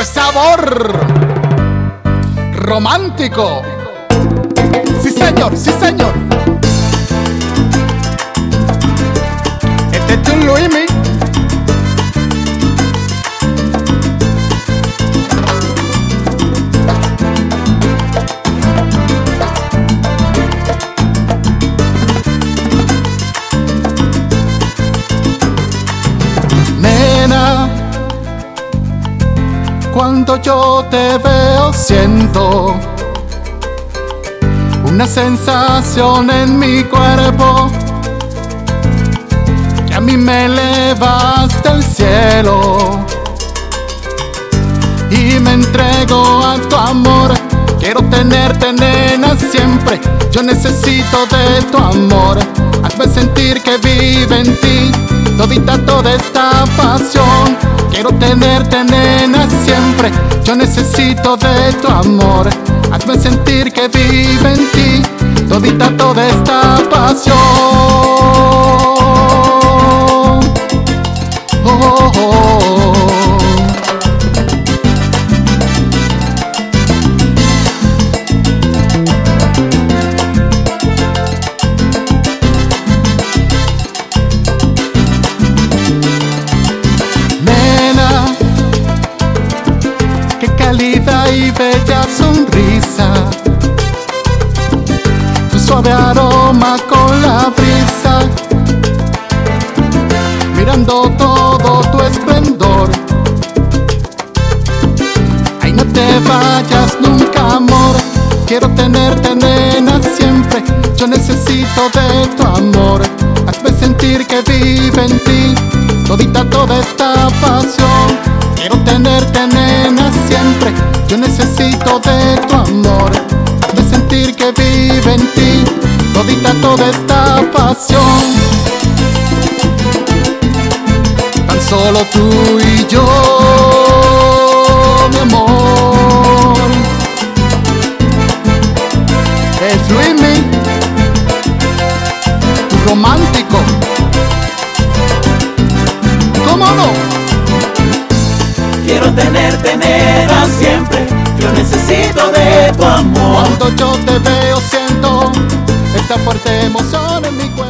Es sabor romántico. Sí, señor, sí, señor. Cuando yo te veo siento una sensación en mi cuerpo que a mí me eleva hasta el cielo y me entrego a tu amor. Quiero tenerte, nena, siempre. Yo necesito de tu amor. Hazme sentir que vive en ti todita toda esta pasión. Quiero tenerte, nena, siempre. Yo necesito de tu amor. Hazme sentir que vive en ti todita toda esta pasión. Mirando todo tu esplendor. Ay, no te vayas nunca, amor. Quiero tenerte, nena, siempre. Yo necesito de tu amor. Hazme sentir que vive en ti todita toda esta pasión. Quiero tenerte, nena, siempre. Yo necesito de tu amor. Hazme sentir que vive en ti todita toda esta pasión. Solo tú y yo, mi amor. Es Luismi, tu romántico. ¿Cómo no? Quiero tenerte nena siempre. Yo necesito de tu amor. Cuando yo te veo siento esta fuerte emoción en mi cuerpo.